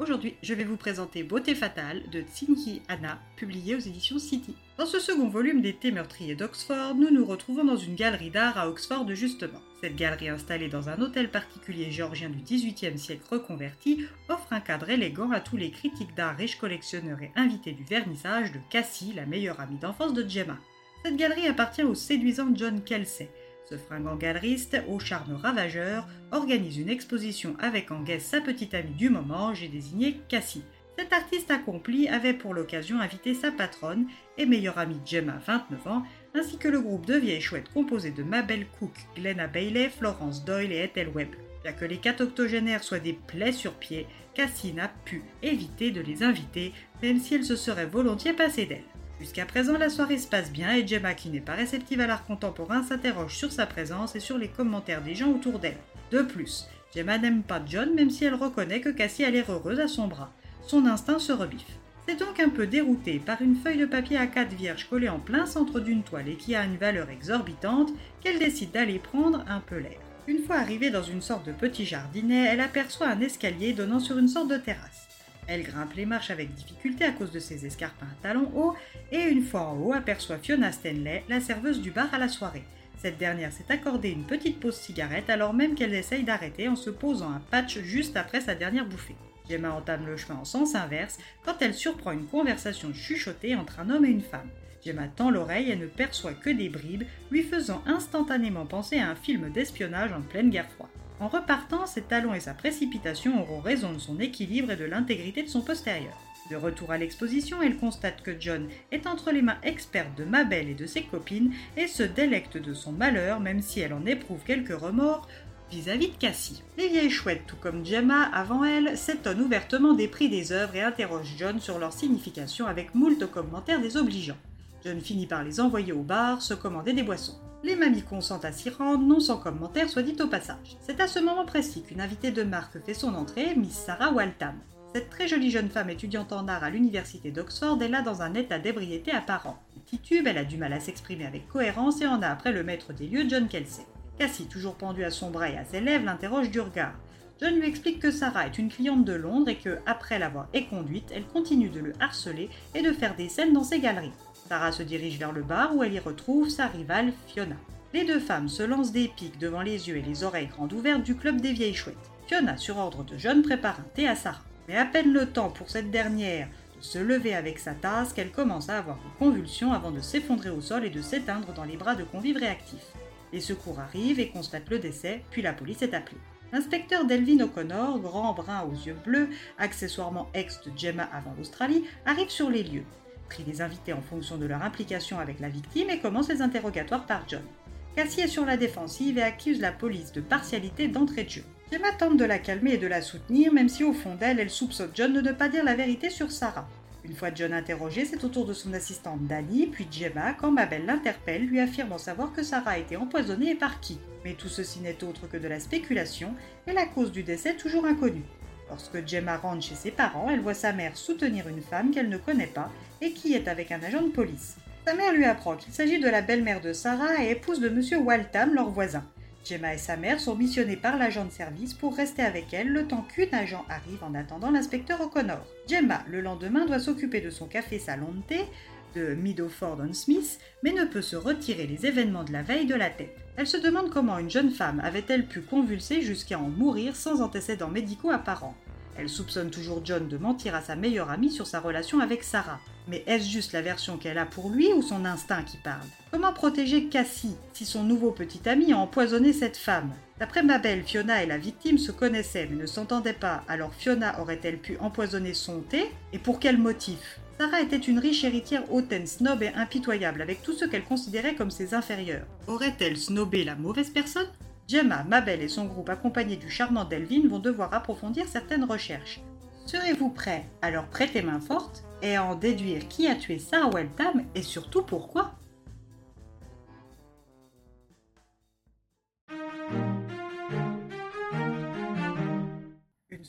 Aujourd'hui, je vais vous présenter Beauté fatale de Tsinki Anna, publié aux éditions City. Dans ce second volume d'été meurtrier d'Oxford, nous nous retrouvons dans une galerie d'art à Oxford justement. Cette galerie installée dans un hôtel particulier géorgien du XVIIIe siècle reconverti offre un cadre élégant à tous les critiques d'art, riches collectionneurs et invités du vernissage de Cassie, la meilleure amie d'enfance de Gemma. Cette galerie appartient au séduisant John Kelsey, ce fringant galeriste, au charme ravageur, organise une exposition avec en guest sa petite amie du moment, j'ai désigné Cassie. Cet artiste accompli avait pour l'occasion invité sa patronne et meilleure amie Gemma, 29 ans, ainsi que le groupe de vieilles chouettes composé de Mabel Cook, Glenna Bailey, Florence Doyle et Ethel Webb. Bien que les quatre octogénaires soient des plaies sur pied, Cassie n'a pu éviter de les inviter, même si elle se serait volontiers passée d'elle. Jusqu'à présent, la soirée se passe bien et Gemma, qui n'est pas réceptive à l'art contemporain, s'interroge sur sa présence et sur les commentaires des gens autour d'elle. De plus, Gemma n'aime pas John même si elle reconnaît que Cassie a l'air heureuse à son bras. Son instinct se rebiffe. C'est donc un peu déroutée par une feuille de papier à quatre vierges collée en plein centre d'une toile et qui a une valeur exorbitante qu'elle décide d'aller prendre un peu l'air. Une fois arrivée dans une sorte de petit jardinet, elle aperçoit un escalier donnant sur une sorte de terrasse. Elle grimpe les marches avec difficulté à cause de ses escarpins à talons hauts et une fois en haut aperçoit Fiona Stanley, la serveuse du bar à la soirée. Cette dernière s'est accordée une petite pause cigarette alors même qu'elle essaye d'arrêter en se posant un patch juste après sa dernière bouffée. Gemma entame le chemin en sens inverse quand elle surprend une conversation chuchotée entre un homme et une femme. Gemma tend l'oreille et ne perçoit que des bribes, lui faisant instantanément penser à un film d'espionnage en pleine guerre froide. En repartant, ses talons et sa précipitation auront raison de son équilibre et de l'intégrité de son postérieur. De retour à l'exposition, elle constate que John est entre les mains expertes de Mabel et de ses copines et se délecte de son malheur même si elle en éprouve quelques remords vis-à-vis de Cassie. Les vieilles chouettes, tout comme Gemma avant elle, s'étonnent ouvertement des prix des œuvres et interrogent John sur leur signification avec moult commentaires désobligeants. John finit par les envoyer au bar se commander des boissons. Les mamies consentent à s'y rendre, non sans commentaire, soit dit au passage. C'est à ce moment précis qu'une invitée de marque fait son entrée, Miss Sarah Waltham. Cette très jolie jeune femme étudiante en art à l'université d'Oxford est là dans un état d'ébriété apparent. Titube, elle a du mal à s'exprimer avec cohérence et en a après le maître des lieux, John Kelsey. Cassie, toujours pendue à son bras et à ses lèvres, l'interroge du regard. John lui explique que Sarah est une cliente de Londres et que, après l'avoir éconduite, elle continue de le harceler et de faire des scènes dans ses galeries. Sarah se dirige vers le bar où elle y retrouve sa rivale Fiona. Les deux femmes se lancent des pics devant les yeux et les oreilles grandes ouvertes du club des vieilles chouettes. Fiona, sur ordre de John, prépare un thé à Sarah. Mais à peine le temps pour cette dernière de se lever avec sa tasse qu'elle commence à avoir une convulsion avant de s'effondrer au sol et de s'éteindre dans les bras de convives réactifs. Les secours arrivent et constatent le décès, puis la police est appelée. L'inspecteur Delvin O'Connor, grand brun aux yeux bleus, accessoirement ex de Gemma avant l'Australie, arrive sur les lieux prie les invités en fonction de leur implication avec la victime et commence les interrogatoires par John. Cassie est sur la défensive et accuse la police de partialité d'entrée de jeu. Gemma tente de la calmer et de la soutenir, même si au fond d'elle, elle soupçonne John de ne pas dire la vérité sur Sarah. Une fois John interrogé, c'est au tour de son assistante Danny, puis Gemma, quand Mabel l'interpelle, lui affirmant savoir que Sarah a été empoisonnée et par qui. Mais tout ceci n'est autre que de la spéculation, et la cause du décès toujours inconnue. Lorsque Gemma rentre chez ses parents, elle voit sa mère soutenir une femme qu'elle ne connaît pas et qui est avec un agent de police. Sa mère lui apprend qu'il s'agit de la belle-mère de Sarah et épouse de M. Waltham, leur voisin. Gemma et sa mère sont missionnées par l'agent de service pour rester avec elle le temps qu'une agent arrive en attendant l'inspecteur O'Connor. Gemma, le lendemain, doit s'occuper de son café salon de Meadowford-on-Smith, mais ne peut se retirer les événements de la veille de la tête. Elle se demande comment une jeune femme avait-elle pu convulser jusqu'à en mourir sans antécédents médicaux apparents. Elle soupçonne toujours John de mentir à sa meilleure amie sur sa relation avec Sarah. Mais est-ce juste la version qu'elle a pour lui ou son instinct qui parle? Comment protéger Cassie si son nouveau petit ami a empoisonné cette femme? D'après Mabel, Fiona et la victime se connaissaient mais ne s'entendaient pas, alors Fiona aurait-elle pu empoisonner son thé? Et pour quel motif? Sarah était une riche héritière hautaine, snob et impitoyable avec tous ceux qu'elle considérait comme ses inférieurs. Aurait-elle snobé la mauvaise personne? Gemma, Mabel et son groupe accompagnés du charmant Delvin vont devoir approfondir certaines recherches. Serez-vous prêt à leur prêter main forte et à en déduire qui a tué Sarah Weltham et surtout pourquoi?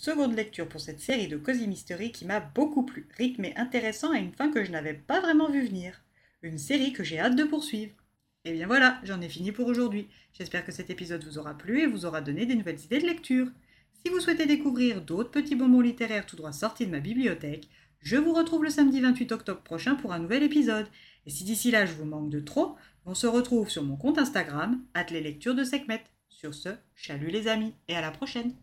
Seconde lecture pour cette série de Cozy Mystery qui m'a beaucoup plu, rythmé intéressant et une fin que je n'avais pas vraiment vu venir. Une série que j'ai hâte de poursuivre. Et bien voilà, j'en ai fini pour aujourd'hui. J'espère que cet épisode vous aura plu et vous aura donné des nouvelles idées de lecture. Si vous souhaitez découvrir d'autres petits bonbons littéraires tout droit sortis de ma bibliothèque, je vous retrouve le samedi 28 octobre prochain pour un nouvel épisode. Et si d'ici là je vous manque de trop, on se retrouve sur mon compte Instagram, les lectures de Sekhmet. Sur ce, chalut les amis et à la prochaine.